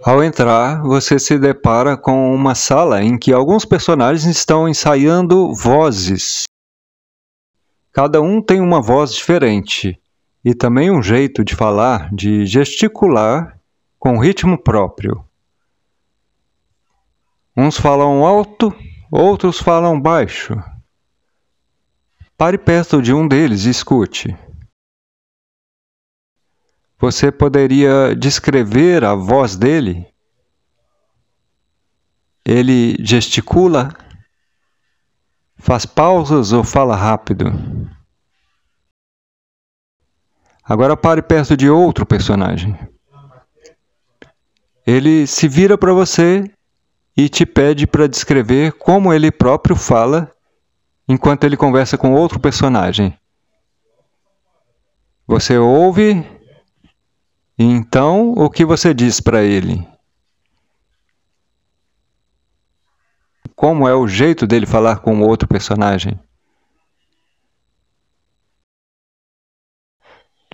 Ao entrar, você se depara com uma sala em que alguns personagens estão ensaiando vozes. Cada um tem uma voz diferente e também um jeito de falar, de gesticular com ritmo próprio. Uns falam alto, outros falam baixo. Pare perto de um deles e escute. Você poderia descrever a voz dele? Ele gesticula? Faz pausas ou fala rápido? Agora pare perto de outro personagem. Ele se vira para você e te pede para descrever como ele próprio fala enquanto ele conversa com outro personagem. Você ouve então, o que você diz para ele? Como é o jeito dele falar com o outro personagem?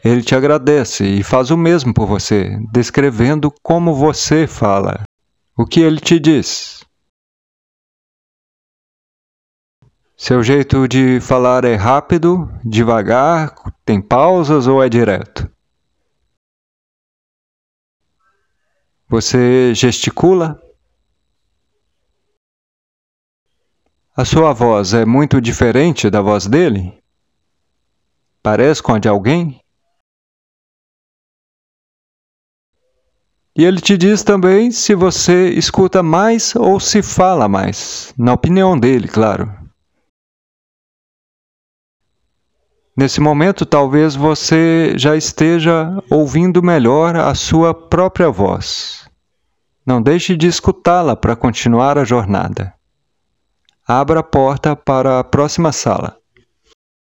Ele te agradece e faz o mesmo por você, descrevendo como você fala. O que ele te diz? Seu jeito de falar é rápido, devagar, tem pausas ou é direto? Você gesticula? A sua voz é muito diferente da voz dele? Parece com a de alguém? E ele te diz também se você escuta mais ou se fala mais, na opinião dele, claro. Nesse momento, talvez você já esteja ouvindo melhor a sua própria voz. Não deixe de escutá-la para continuar a jornada. Abra a porta para a próxima sala.